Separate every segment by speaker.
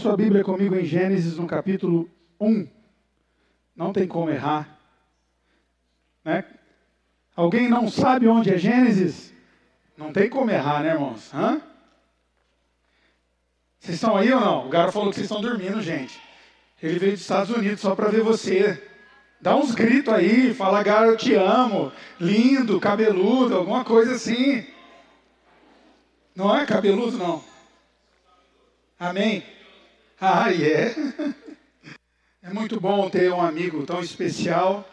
Speaker 1: sua Bíblia comigo em Gênesis, no capítulo 1. Não tem como errar. Né? Alguém não sabe onde é Gênesis? Não tem como errar, né, irmãos? Hã? Vocês estão aí ou não? O cara falou que vocês estão dormindo, gente. Ele veio dos Estados Unidos só para ver você. Dá uns gritos aí, fala, cara, eu te amo, lindo, cabeludo, alguma coisa assim. Não é cabeludo, não. Amém? Ah, é. É muito bom ter um amigo tão especial.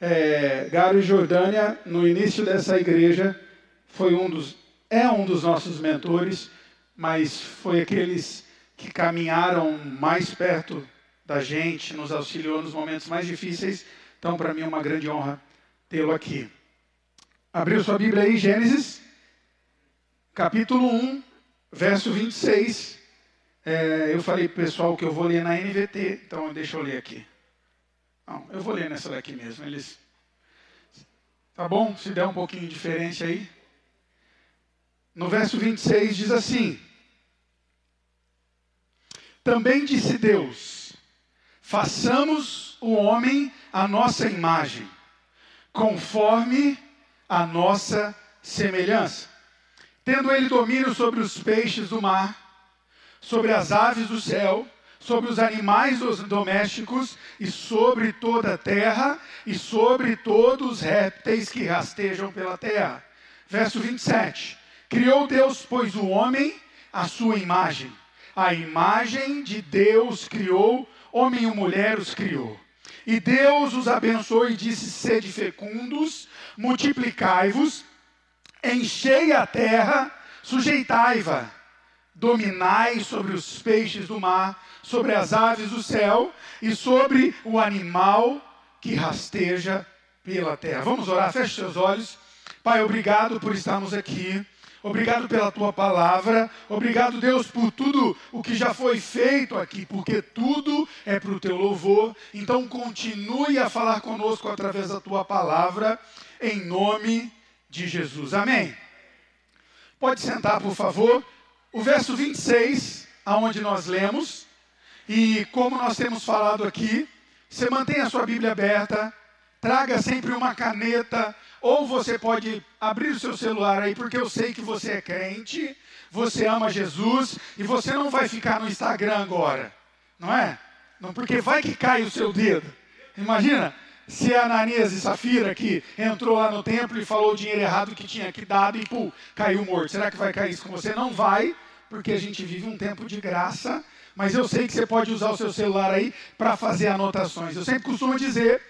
Speaker 1: É, Jordânia, no início dessa igreja, foi um dos, é um dos nossos mentores, mas foi aqueles que caminharam mais perto da gente, nos auxiliou nos momentos mais difíceis. Então, para mim é uma grande honra tê-lo aqui. Abriu sua Bíblia aí, Gênesis, capítulo 1, verso 26. É, eu falei para o pessoal que eu vou ler na NVT, então deixa eu ler aqui. Não, eu vou ler nessa daqui mesmo. Eles. Tá bom? Se der um pouquinho de diferença aí. No verso 26 diz assim: Também disse Deus: Façamos o homem a nossa imagem, conforme a nossa semelhança, tendo ele domínio sobre os peixes do mar sobre as aves do céu, sobre os animais domésticos e sobre toda a terra e sobre todos os répteis que rastejam pela terra. Verso 27. Criou Deus, pois, o homem à sua imagem. A imagem de Deus criou, homem e mulher os criou. E Deus os abençoou e disse: Sede fecundos, multiplicai-vos, enchei a terra, sujeitai-va dominai sobre os peixes do mar, sobre as aves do céu e sobre o animal que rasteja pela terra. Vamos orar, feche seus olhos. Pai, obrigado por estarmos aqui. Obrigado pela tua palavra. Obrigado, Deus, por tudo o que já foi feito aqui, porque tudo é para o teu louvor. Então, continue a falar conosco através da tua palavra, em nome de Jesus. Amém. Pode sentar, por favor o verso 26, aonde nós lemos, e como nós temos falado aqui, você mantém a sua Bíblia aberta, traga sempre uma caneta, ou você pode abrir o seu celular aí, porque eu sei que você é crente, você ama Jesus, e você não vai ficar no Instagram agora, não é? Não, porque vai que cai o seu dedo. Imagina, se a Ananias e Safira que entrou lá no templo e falou o dinheiro errado que tinha que dado e pum, caiu morto. Será que vai cair isso com você? Não vai, porque a gente vive um tempo de graça, mas eu sei que você pode usar o seu celular aí para fazer anotações. Eu sempre costumo dizer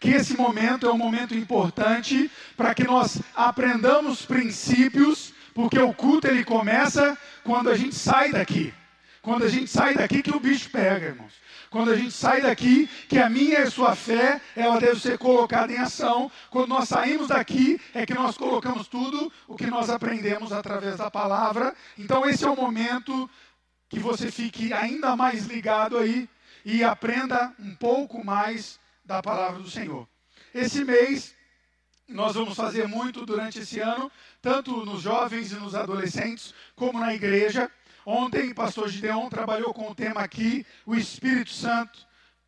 Speaker 1: que esse momento é um momento importante para que nós aprendamos princípios, porque o culto ele começa quando a gente sai daqui. Quando a gente sai daqui que o bicho pega, irmãos. Quando a gente sai daqui, que a minha e a sua fé, ela deve ser colocada em ação. Quando nós saímos daqui, é que nós colocamos tudo o que nós aprendemos através da palavra. Então esse é o momento que você fique ainda mais ligado aí e aprenda um pouco mais da palavra do Senhor. Esse mês nós vamos fazer muito durante esse ano, tanto nos jovens e nos adolescentes, como na igreja. Ontem, pastor Gideon trabalhou com o tema aqui, o Espírito Santo,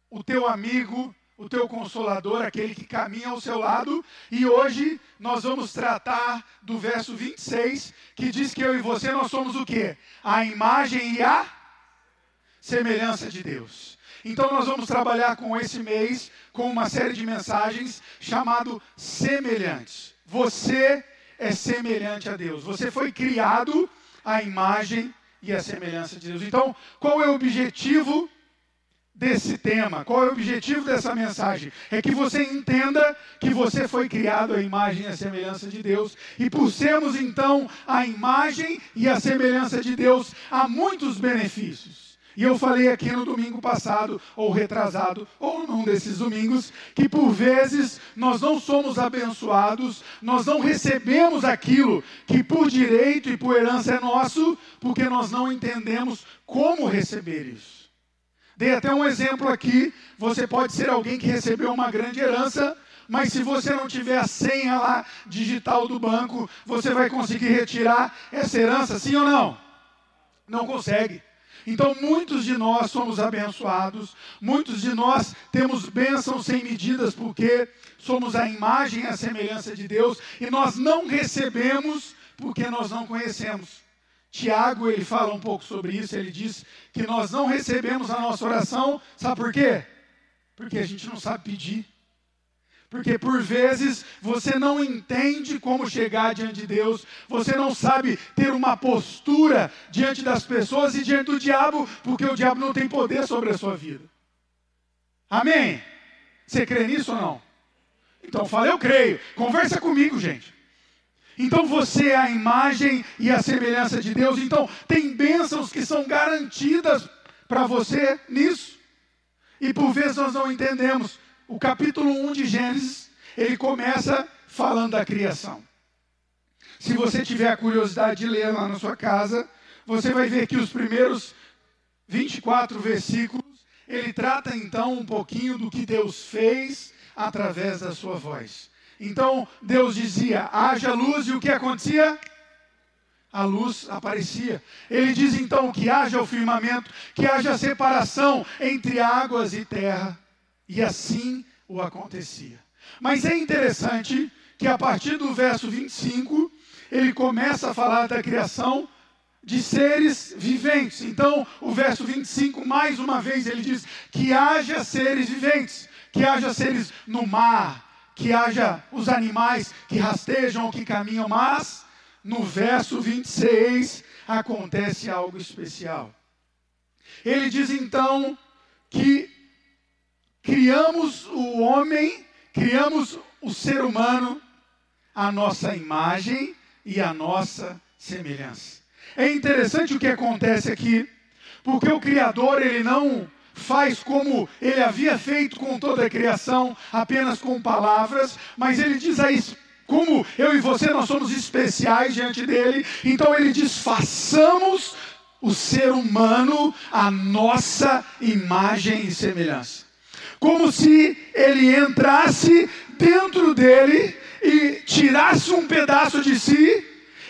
Speaker 1: o teu amigo, o teu consolador, aquele que caminha ao seu lado. E hoje nós vamos tratar do verso 26, que diz que eu e você nós somos o quê? A imagem e a semelhança de Deus. Então nós vamos trabalhar com esse mês com uma série de mensagens chamado semelhantes. Você é semelhante a Deus. Você foi criado à imagem e a semelhança de Deus. Então, qual é o objetivo desse tema? Qual é o objetivo dessa mensagem? É que você entenda que você foi criado à imagem e à semelhança de Deus, e por sermos então a imagem e a semelhança de Deus, há muitos benefícios. E eu falei aqui no domingo passado, ou retrasado, ou num desses domingos, que por vezes nós não somos abençoados, nós não recebemos aquilo que por direito e por herança é nosso, porque nós não entendemos como receber isso. Dei até um exemplo aqui: você pode ser alguém que recebeu uma grande herança, mas se você não tiver a senha lá digital do banco, você vai conseguir retirar essa herança, sim ou não? Não consegue. Então, muitos de nós somos abençoados, muitos de nós temos bênçãos sem medidas, porque somos a imagem e a semelhança de Deus, e nós não recebemos porque nós não conhecemos. Tiago, ele fala um pouco sobre isso, ele diz que nós não recebemos a nossa oração, sabe por quê? Porque a gente não sabe pedir. Porque por vezes você não entende como chegar diante de Deus, você não sabe ter uma postura diante das pessoas e diante do diabo, porque o diabo não tem poder sobre a sua vida. Amém? Você crê nisso ou não? Então fala, eu creio. Conversa comigo, gente. Então você é a imagem e a semelhança de Deus. Então tem bênçãos que são garantidas para você nisso. E por vezes nós não entendemos o capítulo 1 de Gênesis, ele começa falando da criação. Se você tiver a curiosidade de ler lá na sua casa, você vai ver que os primeiros 24 versículos, ele trata então um pouquinho do que Deus fez através da sua voz. Então, Deus dizia: haja luz, e o que acontecia? A luz aparecia. Ele diz então que haja o firmamento, que haja separação entre águas e terra. E assim o acontecia. Mas é interessante que a partir do verso 25, ele começa a falar da criação de seres viventes. Então, o verso 25, mais uma vez, ele diz que haja seres viventes, que haja seres no mar, que haja os animais que rastejam que caminham, mas no verso 26 acontece algo especial. Ele diz então que criamos o homem, criamos o ser humano à nossa imagem e à nossa semelhança. É interessante o que acontece aqui, porque o Criador, ele não faz como ele havia feito com toda a criação, apenas com palavras, mas ele diz aí, como eu e você nós somos especiais diante dele, então ele diz: façamos o ser humano a nossa imagem e semelhança como se ele entrasse dentro dele e tirasse um pedaço de si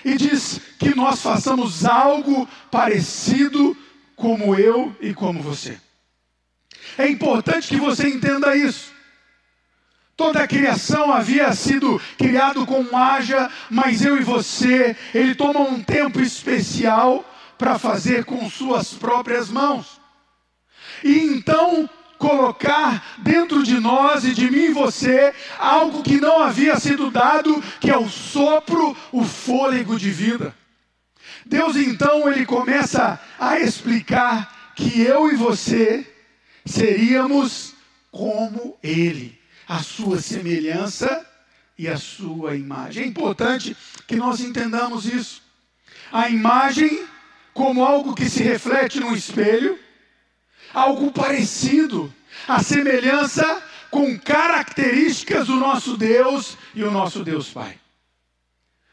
Speaker 1: e diz que nós façamos algo parecido como eu e como você. É importante que você entenda isso. Toda a criação havia sido criado com haja, mas eu e você, ele toma um tempo especial para fazer com suas próprias mãos. E então colocar dentro de nós e de mim e você algo que não havia sido dado, que é o sopro, o fôlego de vida. Deus então ele começa a explicar que eu e você seríamos como ele, a sua semelhança e a sua imagem. É importante que nós entendamos isso. A imagem como algo que se reflete no espelho, algo parecido, a semelhança com características do nosso Deus e o nosso Deus Pai.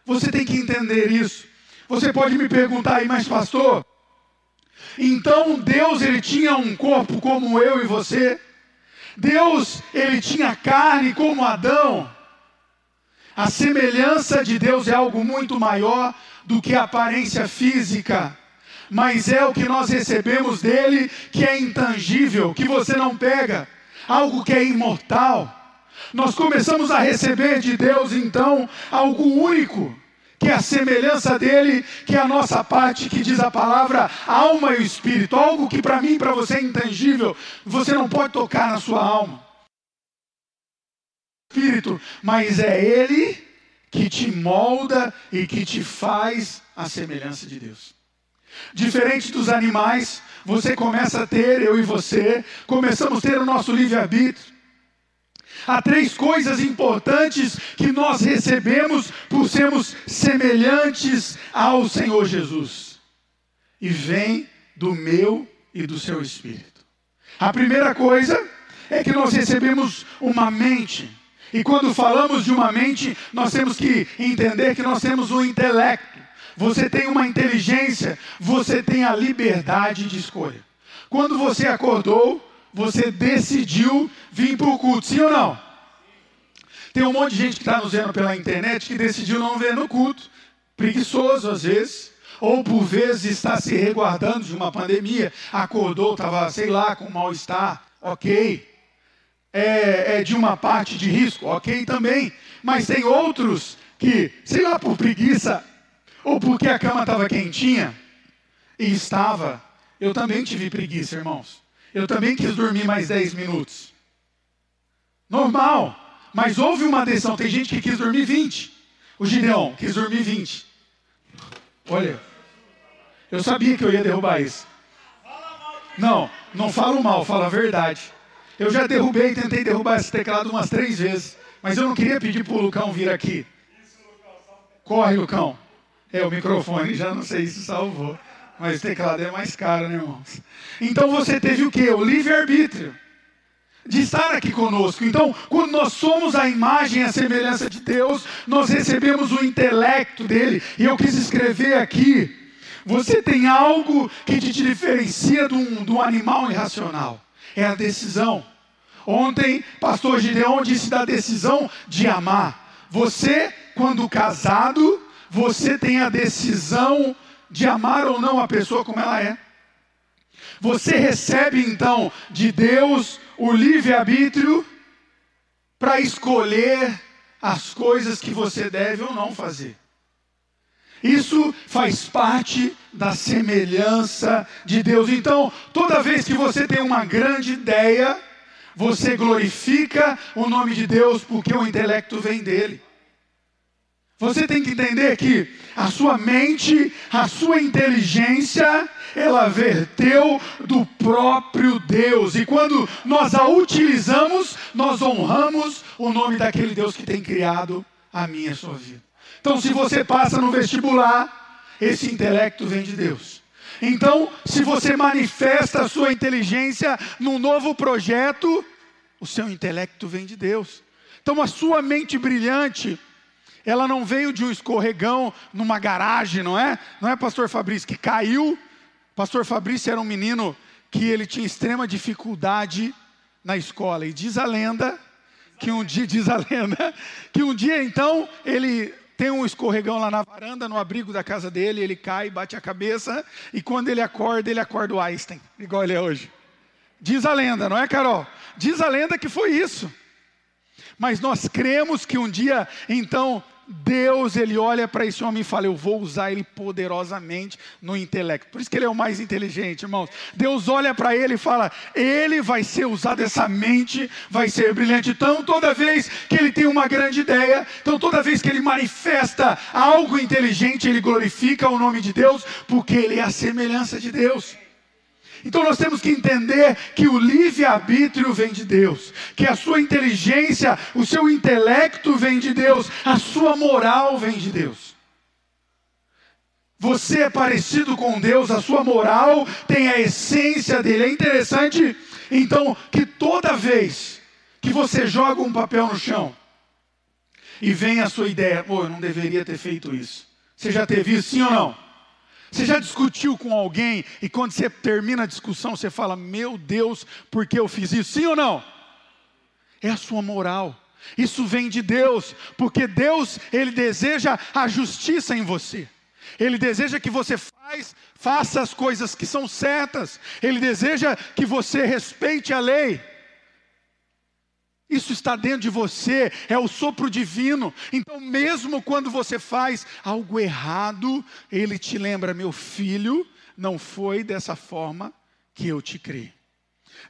Speaker 1: Você tem que entender isso. Você pode me perguntar aí, mas pastor, então Deus ele tinha um corpo como eu e você? Deus ele tinha carne como Adão? A semelhança de Deus é algo muito maior do que a aparência física mas é o que nós recebemos dele que é intangível, que você não pega, algo que é imortal. Nós começamos a receber de Deus então algo único, que é a semelhança dele, que é a nossa parte, que diz a palavra alma e espírito, algo que para mim e para você é intangível, você não pode tocar na sua alma. Espírito, mas é ele que te molda e que te faz a semelhança de Deus. Diferente dos animais, você começa a ter, eu e você, começamos a ter o nosso livre-arbítrio. Há três coisas importantes que nós recebemos por sermos semelhantes ao Senhor Jesus. E vem do meu e do seu espírito. A primeira coisa é que nós recebemos uma mente. E quando falamos de uma mente, nós temos que entender que nós temos um intelecto você tem uma inteligência, você tem a liberdade de escolha. Quando você acordou, você decidiu vir para o culto, sim ou não? Tem um monte de gente que está nos vendo pela internet que decidiu não ver no culto, preguiçoso às vezes, ou por vezes está se reguardando de uma pandemia, acordou, estava, sei lá, com mal-estar, ok. É, é de uma parte de risco, ok também. Mas tem outros que, sei lá, por preguiça, ou porque a cama estava quentinha, e estava. Eu também tive preguiça, irmãos. Eu também quis dormir mais 10 minutos. Normal. Mas houve uma decisão. Tem gente que quis dormir 20. O Gideon quis dormir 20. Olha, eu sabia que eu ia derrubar isso. Não, não falo mal, falo a verdade. Eu já derrubei, tentei derrubar esse teclado umas três vezes, mas eu não queria pedir para o Lucão vir aqui. Corre, Lucão. É, o microfone já não sei se salvou, mas o teclado é mais caro, né, irmãos? Então você teve o quê? O livre-arbítrio de estar aqui conosco. Então, quando nós somos a imagem e a semelhança de Deus, nós recebemos o intelecto dele. E eu quis escrever aqui: você tem algo que te diferencia de um, de um animal irracional. É a decisão. Ontem, pastor Gideon disse da decisão de amar. Você, quando casado, você tem a decisão de amar ou não a pessoa como ela é. Você recebe então de Deus o livre-arbítrio para escolher as coisas que você deve ou não fazer. Isso faz parte da semelhança de Deus. Então, toda vez que você tem uma grande ideia, você glorifica o nome de Deus porque o intelecto vem dele. Você tem que entender que a sua mente, a sua inteligência, ela verteu do próprio Deus. E quando nós a utilizamos, nós honramos o nome daquele Deus que tem criado a minha e a sua vida. Então, se você passa no vestibular, esse intelecto vem de Deus. Então, se você manifesta a sua inteligência num novo projeto, o seu intelecto vem de Deus. Então, a sua mente brilhante, ela não veio de um escorregão numa garagem, não é? Não é, pastor Fabrício, que caiu. Pastor Fabrício era um menino que ele tinha extrema dificuldade na escola. E diz a lenda que um dia, diz a lenda, que um dia então ele tem um escorregão lá na varanda, no abrigo da casa dele, ele cai, bate a cabeça, e quando ele acorda, ele acorda o Einstein, igual ele é hoje. Diz a lenda, não é, Carol? Diz a lenda que foi isso. Mas nós cremos que um dia, então, Deus, ele olha para esse homem e fala: Eu vou usar ele poderosamente no intelecto. Por isso que ele é o mais inteligente, irmãos. Deus olha para ele e fala: Ele vai ser usado, essa mente vai ser brilhante. Então, toda vez que ele tem uma grande ideia, então, toda vez que ele manifesta algo inteligente, ele glorifica o nome de Deus, porque ele é a semelhança de Deus. Então nós temos que entender que o livre-arbítrio vem de Deus, que a sua inteligência, o seu intelecto vem de Deus, a sua moral vem de Deus. Você é parecido com Deus, a sua moral tem a essência dele. É interessante, então, que toda vez que você joga um papel no chão e vem a sua ideia, pô, eu não deveria ter feito isso. Você já teve isso, sim ou não? Você já discutiu com alguém e quando você termina a discussão, você fala: Meu Deus, por que eu fiz isso? Sim ou não? É a sua moral. Isso vem de Deus, porque Deus, Ele deseja a justiça em você. Ele deseja que você faz, faça as coisas que são certas. Ele deseja que você respeite a lei. Isso está dentro de você, é o sopro divino. Então, mesmo quando você faz algo errado, ele te lembra, meu filho, não foi dessa forma que eu te criei.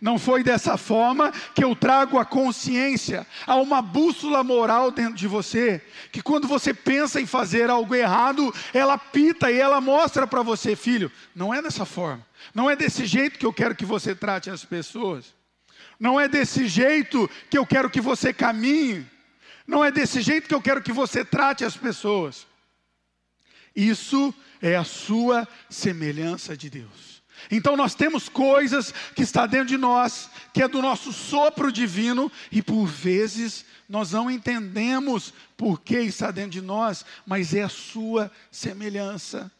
Speaker 1: Não foi dessa forma que eu trago a consciência. Há uma bússola moral dentro de você, que quando você pensa em fazer algo errado, ela pita e ela mostra para você, filho, não é dessa forma. Não é desse jeito que eu quero que você trate as pessoas. Não é desse jeito que eu quero que você caminhe. Não é desse jeito que eu quero que você trate as pessoas. Isso é a sua semelhança de Deus. Então nós temos coisas que está dentro de nós, que é do nosso sopro divino, e por vezes nós não entendemos por que está dentro de nós, mas é a sua semelhança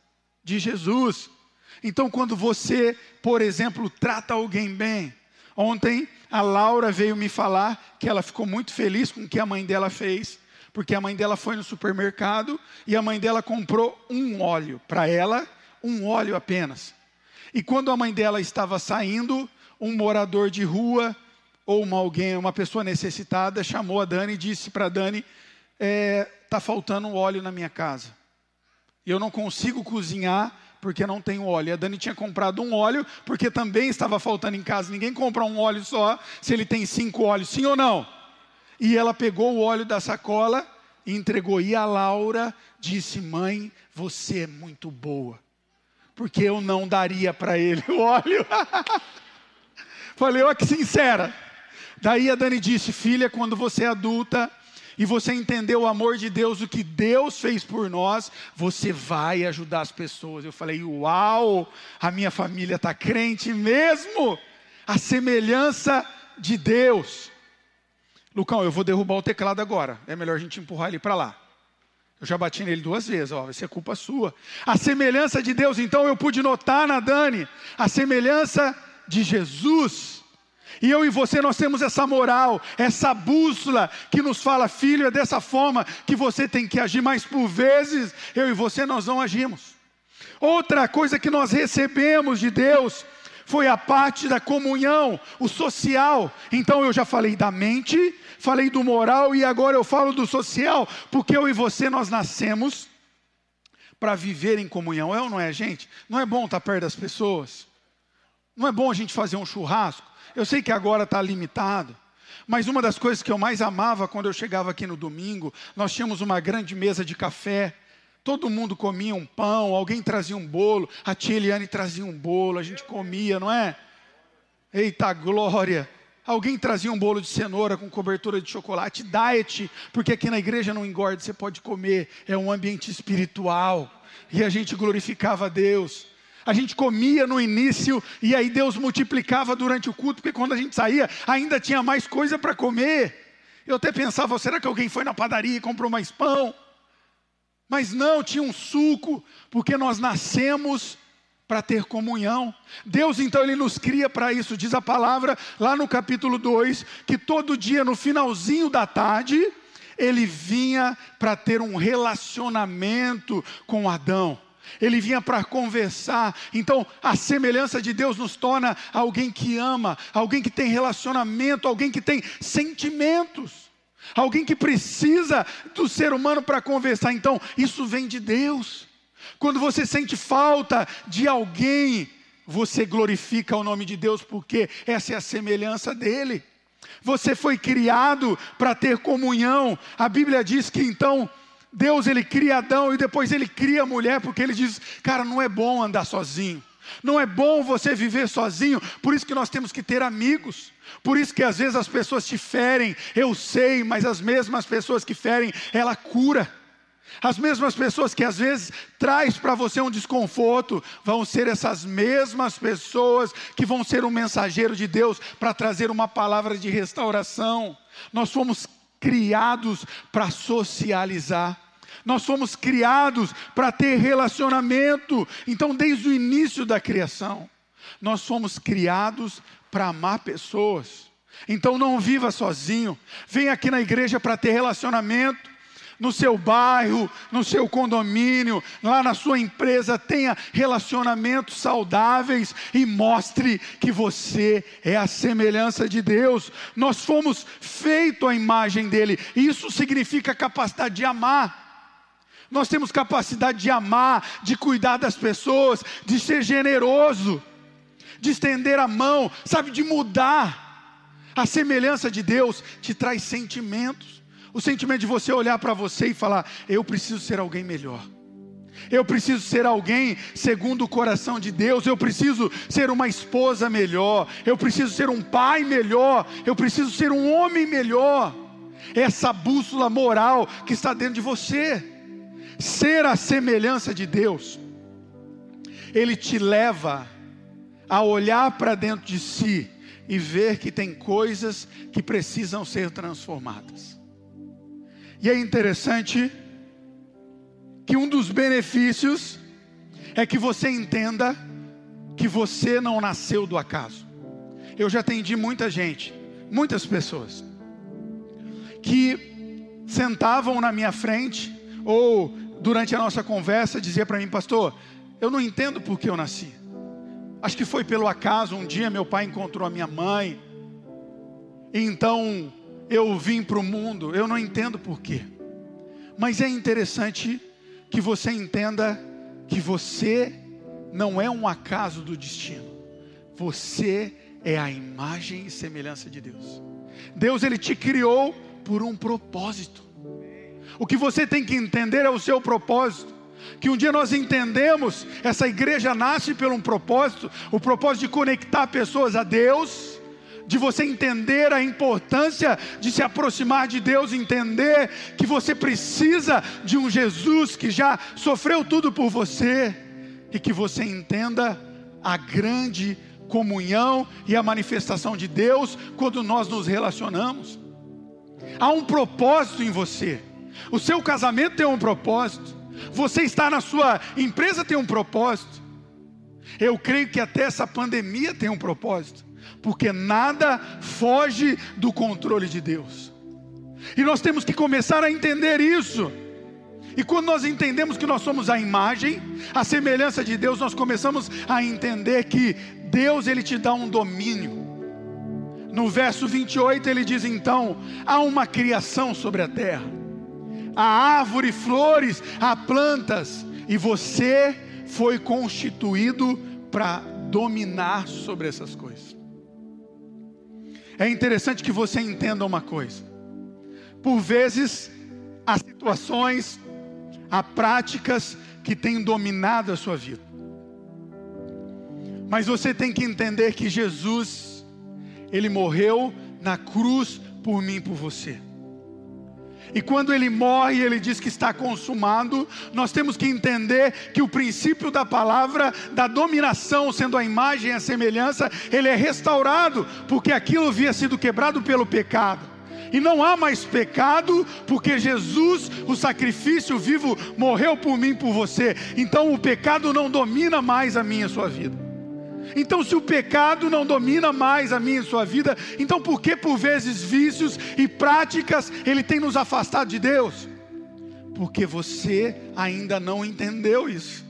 Speaker 1: de Jesus. Então quando você, por exemplo, trata alguém bem, Ontem a Laura veio me falar que ela ficou muito feliz com o que a mãe dela fez, porque a mãe dela foi no supermercado e a mãe dela comprou um óleo para ela um óleo apenas. E quando a mãe dela estava saindo, um morador de rua ou uma alguém, uma pessoa necessitada, chamou a Dani e disse para Dani: está é, tá faltando óleo na minha casa. Eu não consigo cozinhar porque não tenho óleo. E a Dani tinha comprado um óleo porque também estava faltando em casa. Ninguém compra um óleo só se ele tem cinco óleos, sim ou não? E ela pegou o óleo da sacola e entregou. E a Laura disse: Mãe, você é muito boa, porque eu não daria para ele o óleo. Falei, olha que sincera. Daí a Dani disse: Filha, quando você é adulta e você entendeu o amor de Deus, o que Deus fez por nós, você vai ajudar as pessoas. Eu falei: Uau, a minha família está crente mesmo. A semelhança de Deus. Lucão, eu vou derrubar o teclado agora. É melhor a gente empurrar ele para lá. Eu já bati nele duas vezes, ó, vai ser culpa sua. A semelhança de Deus, então eu pude notar na Dani, a semelhança de Jesus. E eu e você, nós temos essa moral, essa bússola que nos fala, filho, é dessa forma que você tem que agir, mas por vezes eu e você nós não agimos. Outra coisa que nós recebemos de Deus foi a parte da comunhão, o social. Então eu já falei da mente, falei do moral e agora eu falo do social, porque eu e você nós nascemos para viver em comunhão. É ou não é, gente? Não é bom estar perto das pessoas? Não é bom a gente fazer um churrasco? Eu sei que agora está limitado. Mas uma das coisas que eu mais amava quando eu chegava aqui no domingo, nós tínhamos uma grande mesa de café Todo mundo comia um pão, alguém trazia um bolo, a tia Eliane trazia um bolo, a gente comia, não é? Eita glória! Alguém trazia um bolo de cenoura com cobertura de chocolate, diet, porque aqui na igreja não engorda, você pode comer, é um ambiente espiritual. E a gente glorificava a Deus. A gente comia no início e aí Deus multiplicava durante o culto, porque quando a gente saía ainda tinha mais coisa para comer. Eu até pensava, será que alguém foi na padaria e comprou mais pão? Mas não, tinha um suco, porque nós nascemos para ter comunhão. Deus então ele nos cria para isso. Diz a palavra lá no capítulo 2 que todo dia no finalzinho da tarde ele vinha para ter um relacionamento com Adão. Ele vinha para conversar. Então, a semelhança de Deus nos torna alguém que ama, alguém que tem relacionamento, alguém que tem sentimentos alguém que precisa do ser humano para conversar. Então, isso vem de Deus. Quando você sente falta de alguém, você glorifica o nome de Deus, porque essa é a semelhança dele. Você foi criado para ter comunhão. A Bíblia diz que então Deus ele cria Adão e depois ele cria a mulher, porque ele diz: "Cara, não é bom andar sozinho. Não é bom você viver sozinho, por isso que nós temos que ter amigos. Por isso que às vezes as pessoas te ferem, eu sei, mas as mesmas pessoas que ferem, ela cura. As mesmas pessoas que às vezes traz para você um desconforto, vão ser essas mesmas pessoas que vão ser um mensageiro de Deus para trazer uma palavra de restauração. Nós fomos criados para socializar. Nós fomos criados para ter relacionamento. Então, desde o início da criação, nós fomos criados para amar pessoas. Então, não viva sozinho. Venha aqui na igreja para ter relacionamento no seu bairro, no seu condomínio, lá na sua empresa, tenha relacionamentos saudáveis e mostre que você é a semelhança de Deus. Nós fomos feitos à imagem dele. Isso significa capacidade de amar. Nós temos capacidade de amar, de cuidar das pessoas, de ser generoso, de estender a mão, sabe, de mudar. A semelhança de Deus te traz sentimentos. O sentimento de você olhar para você e falar: Eu preciso ser alguém melhor. Eu preciso ser alguém segundo o coração de Deus. Eu preciso ser uma esposa melhor. Eu preciso ser um pai melhor. Eu preciso ser um homem melhor. Essa bússola moral que está dentro de você ser a semelhança de Deus, ele te leva a olhar para dentro de si e ver que tem coisas que precisam ser transformadas. E é interessante que um dos benefícios é que você entenda que você não nasceu do acaso. Eu já atendi muita gente, muitas pessoas, que sentavam na minha frente ou durante a nossa conversa, dizia para mim, pastor, eu não entendo por que eu nasci. Acho que foi pelo acaso, um dia meu pai encontrou a minha mãe, então eu vim para o mundo, eu não entendo por quê. Mas é interessante que você entenda que você não é um acaso do destino. Você é a imagem e semelhança de Deus. Deus ele te criou por um propósito. O que você tem que entender é o seu propósito. Que um dia nós entendemos, essa igreja nasce por um propósito, o propósito de conectar pessoas a Deus, de você entender a importância de se aproximar de Deus, entender que você precisa de um Jesus que já sofreu tudo por você, e que você entenda a grande comunhão e a manifestação de Deus quando nós nos relacionamos. Há um propósito em você. O seu casamento tem um propósito. Você está na sua empresa tem um propósito. Eu creio que até essa pandemia tem um propósito, porque nada foge do controle de Deus. E nós temos que começar a entender isso. E quando nós entendemos que nós somos a imagem, a semelhança de Deus, nós começamos a entender que Deus ele te dá um domínio. No verso 28 ele diz então: há uma criação sobre a terra, há árvore, flores, há plantas, e você foi constituído para dominar sobre essas coisas. É interessante que você entenda uma coisa. Por vezes, há situações, há práticas que têm dominado a sua vida. Mas você tem que entender que Jesus, Ele morreu na cruz por mim e por você. E quando ele morre, ele diz que está consumado. Nós temos que entender que o princípio da palavra, da dominação, sendo a imagem e a semelhança, ele é restaurado, porque aquilo havia sido quebrado pelo pecado. E não há mais pecado, porque Jesus, o sacrifício vivo, morreu por mim por você. Então o pecado não domina mais a minha a sua vida. Então, se o pecado não domina mais a minha e sua vida, então por que por vezes vícios e práticas ele tem nos afastado de Deus? Porque você ainda não entendeu isso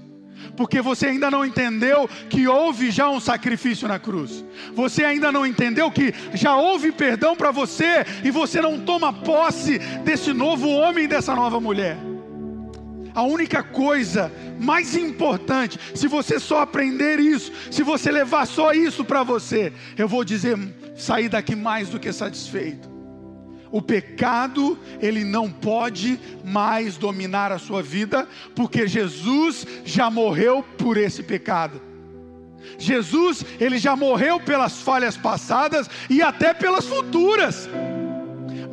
Speaker 1: porque você ainda não entendeu que houve já um sacrifício na cruz. Você ainda não entendeu que já houve perdão para você e você não toma posse desse novo homem e dessa nova mulher. A única coisa mais importante, se você só aprender isso, se você levar só isso para você, eu vou dizer, sair daqui mais do que satisfeito. O pecado, ele não pode mais dominar a sua vida, porque Jesus já morreu por esse pecado. Jesus, ele já morreu pelas falhas passadas e até pelas futuras.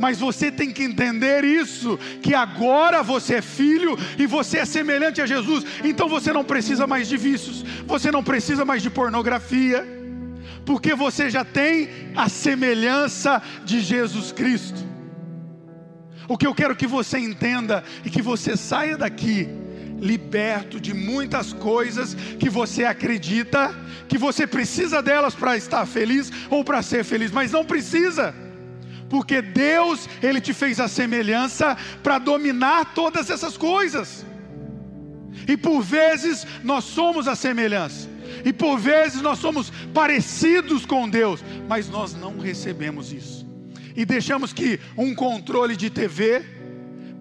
Speaker 1: Mas você tem que entender isso, que agora você é filho e você é semelhante a Jesus. Então você não precisa mais de vícios, você não precisa mais de pornografia, porque você já tem a semelhança de Jesus Cristo. O que eu quero que você entenda e que você saia daqui liberto de muitas coisas que você acredita que você precisa delas para estar feliz ou para ser feliz, mas não precisa. Porque Deus, ele te fez a semelhança para dominar todas essas coisas. E por vezes nós somos a semelhança. E por vezes nós somos parecidos com Deus, mas nós não recebemos isso. E deixamos que um controle de TV,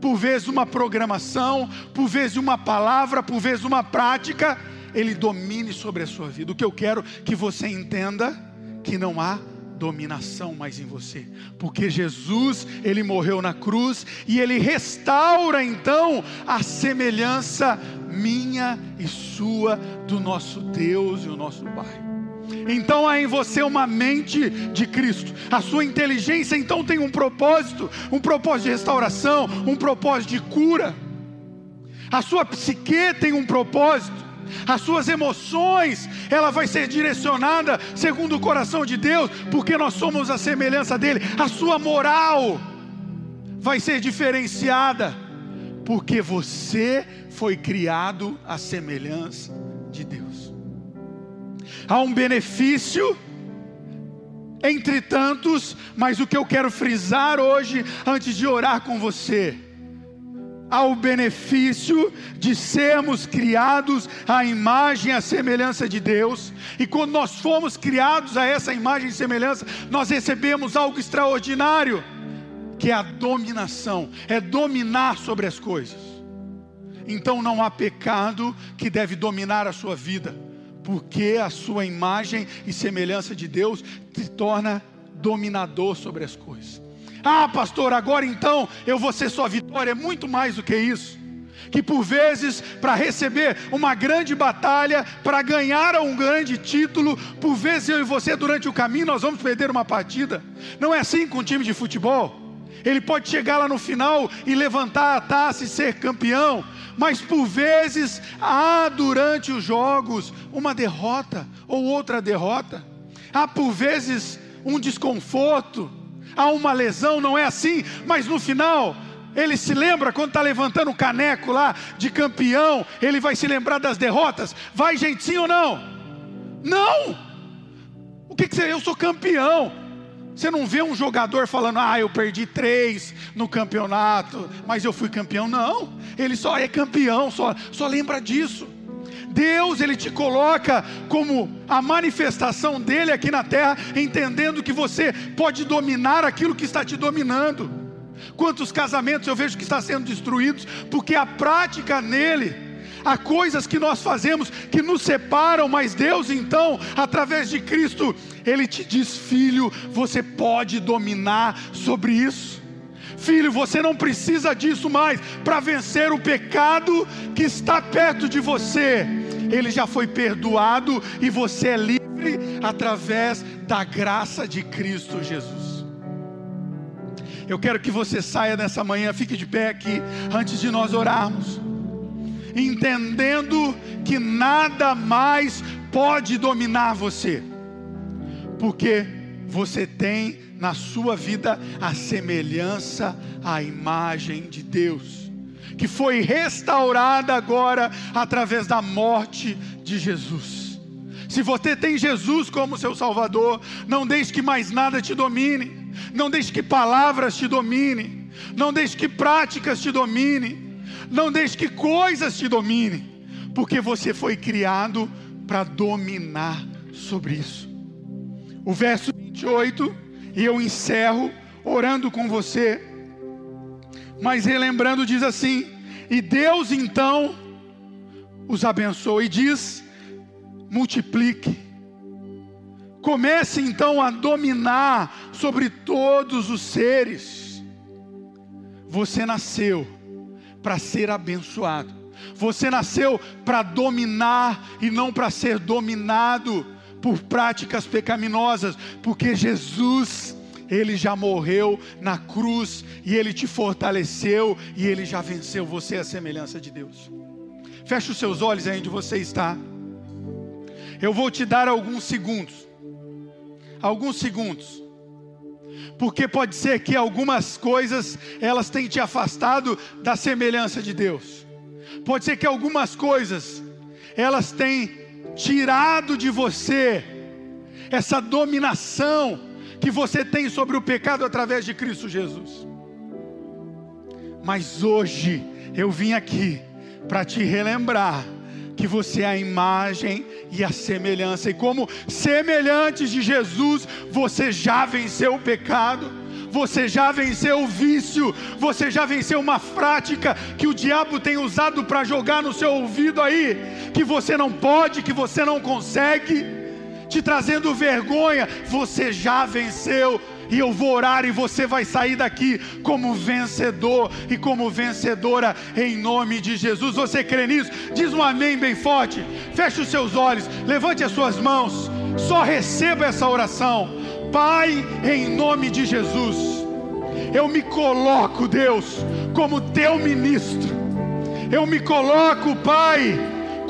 Speaker 1: por vezes uma programação, por vezes uma palavra, por vezes uma prática, ele domine sobre a sua vida. O que eu quero que você entenda que não há dominação mais em você, porque Jesus, ele morreu na cruz e ele restaura então a semelhança minha e sua do nosso Deus e o nosso Pai. Então há em você uma mente de Cristo. A sua inteligência então tem um propósito, um propósito de restauração, um propósito de cura. A sua psique tem um propósito as suas emoções, ela vai ser direcionada segundo o coração de Deus, porque nós somos a semelhança dele. A sua moral vai ser diferenciada, porque você foi criado à semelhança de Deus. Há um benefício entre tantos, mas o que eu quero frisar hoje, antes de orar com você, ao benefício de sermos criados à imagem e à semelhança de Deus. E quando nós fomos criados a essa imagem e semelhança, nós recebemos algo extraordinário, que é a dominação, é dominar sobre as coisas. Então não há pecado que deve dominar a sua vida, porque a sua imagem e semelhança de Deus te torna dominador sobre as coisas. Ah, pastor, agora então eu vou ser sua vitória. É muito mais do que isso. Que por vezes, para receber uma grande batalha, para ganhar um grande título, por vezes eu e você, durante o caminho, nós vamos perder uma partida. Não é assim com um time de futebol. Ele pode chegar lá no final e levantar a taça e ser campeão, mas por vezes há durante os jogos uma derrota ou outra derrota. Há por vezes um desconforto há uma lesão, não é assim, mas no final, ele se lembra quando está levantando o caneco lá de campeão, ele vai se lembrar das derrotas. Vai, gente, sim ou não? Não! O que, que você. Eu sou campeão. Você não vê um jogador falando, ah, eu perdi três no campeonato, mas eu fui campeão. Não, ele só é campeão, só, só lembra disso. Deus ele te coloca como a manifestação dele aqui na terra, entendendo que você pode dominar aquilo que está te dominando. Quantos casamentos eu vejo que estão sendo destruídos porque a prática nele há coisas que nós fazemos que nos separam, mas Deus então, através de Cristo, ele te diz: "Filho, você pode dominar sobre isso". Filho, você não precisa disso mais para vencer o pecado que está perto de você ele já foi perdoado e você é livre através da graça de Cristo Jesus. Eu quero que você saia nessa manhã, fique de pé aqui, antes de nós orarmos, entendendo que nada mais pode dominar você, porque você tem na sua vida a semelhança à imagem de Deus que foi restaurada agora através da morte de Jesus. Se você tem Jesus como seu Salvador, não deixe que mais nada te domine, não deixe que palavras te domine, não deixe que práticas te domine, não deixe que coisas te domine, porque você foi criado para dominar sobre isso. O verso 28, e eu encerro orando com você mas relembrando, diz assim: E Deus então os abençoa e diz: multiplique. Comece então a dominar sobre todos os seres. Você nasceu para ser abençoado. Você nasceu para dominar e não para ser dominado por práticas pecaminosas, porque Jesus ele já morreu na cruz e ele te fortaleceu e ele já venceu. Você a semelhança de Deus. Feche os seus olhos aí onde você está. Eu vou te dar alguns segundos. Alguns segundos. Porque pode ser que algumas coisas elas tenham te afastado da semelhança de Deus. Pode ser que algumas coisas elas tenham tirado de você essa dominação que você tem sobre o pecado através de Cristo Jesus. Mas hoje eu vim aqui para te relembrar que você é a imagem e a semelhança, e como semelhantes de Jesus, você já venceu o pecado, você já venceu o vício, você já venceu uma prática que o diabo tem usado para jogar no seu ouvido aí, que você não pode, que você não consegue te trazendo vergonha, você já venceu. E eu vou orar e você vai sair daqui como vencedor e como vencedora em nome de Jesus. Você crê nisso? Diz um amém bem forte. Feche os seus olhos, levante as suas mãos. Só receba essa oração. Pai, em nome de Jesus, eu me coloco, Deus, como teu ministro. Eu me coloco, Pai,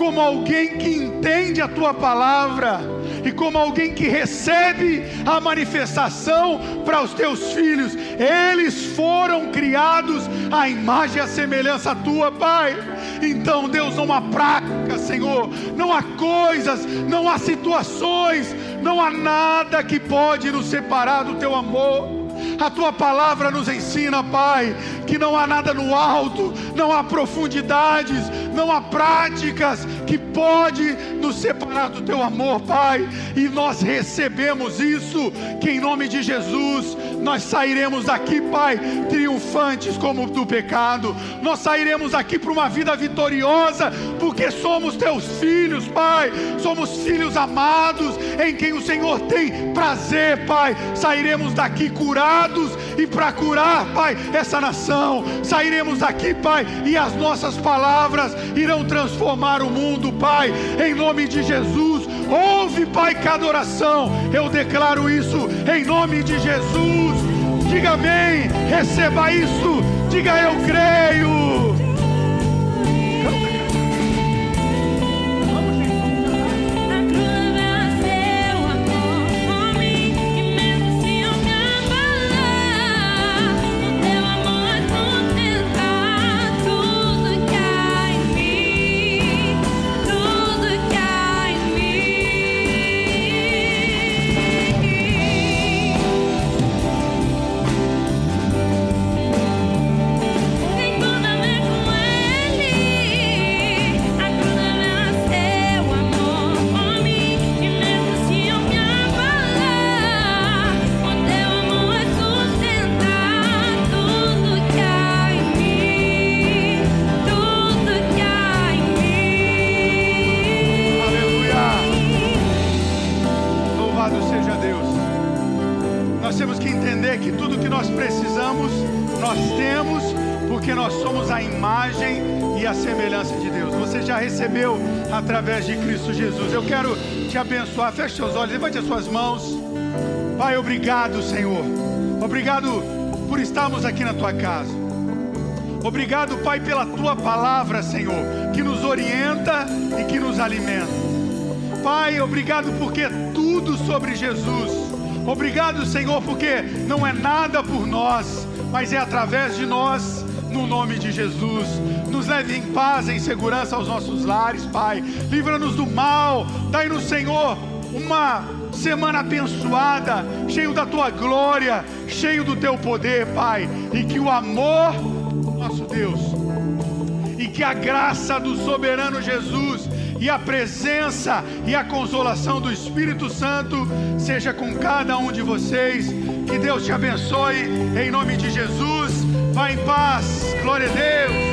Speaker 1: como alguém que entende a tua palavra e como alguém que recebe a manifestação para os teus filhos. Eles foram criados à imagem e à semelhança tua, Pai. Então, Deus, não há prática, Senhor, não há coisas, não há situações, não há nada que pode nos separar do teu amor A tua palavra nos ensina, Pai, que não há nada no alto, não há profundidades, não há práticas que pode nos separar do teu amor, Pai. E nós recebemos isso, que em nome de Jesus nós sairemos daqui, Pai, triunfantes como do pecado. Nós sairemos daqui para uma vida vitoriosa, porque somos teus filhos, Pai. Somos filhos amados em quem o Senhor tem prazer, Pai. Sairemos daqui curados e para curar, Pai, essa nação. Sairemos daqui, Pai, e as nossas palavras irão transformar o mundo, Pai. Em nome de Jesus, ouve, Pai, cada oração. Eu declaro isso em nome de Jesus. Diga amém, receba isso. Diga eu creio. Através de Cristo Jesus. Eu quero te abençoar. Feche seus olhos, levante as suas mãos. Pai, obrigado, Senhor. Obrigado por estarmos aqui na tua casa. Obrigado, Pai, pela tua palavra, Senhor, que nos orienta e que nos alimenta. Pai, obrigado porque é tudo sobre Jesus. Obrigado, Senhor, porque não é nada por nós, mas é através de nós, no nome de Jesus nos leve em paz, em segurança aos nossos lares, Pai. Livra-nos do mal, dai-nos, Senhor, uma semana abençoada, cheio da tua glória, cheio do teu poder, Pai. E que o amor, nosso Deus, e que a graça do soberano Jesus e a presença e a consolação do Espírito Santo seja com cada um de vocês. Que Deus te abençoe em nome de Jesus. Vá em paz. Glória a Deus.